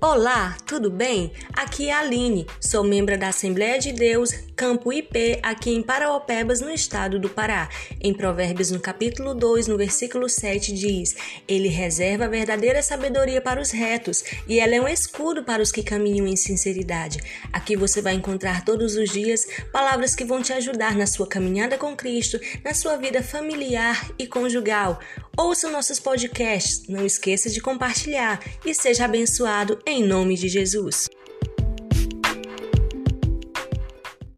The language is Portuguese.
Olá, tudo bem? Aqui é a Aline, sou membro da Assembleia de Deus, Campo IP, aqui em Paraopebas, no estado do Pará. Em Provérbios, no capítulo 2, no versículo 7, diz: Ele reserva a verdadeira sabedoria para os retos, e ela é um escudo para os que caminham em sinceridade. Aqui você vai encontrar todos os dias palavras que vão te ajudar na sua caminhada com Cristo, na sua vida familiar e conjugal. Ouça nossos podcasts, não esqueça de compartilhar e seja abençoado em nome de Jesus.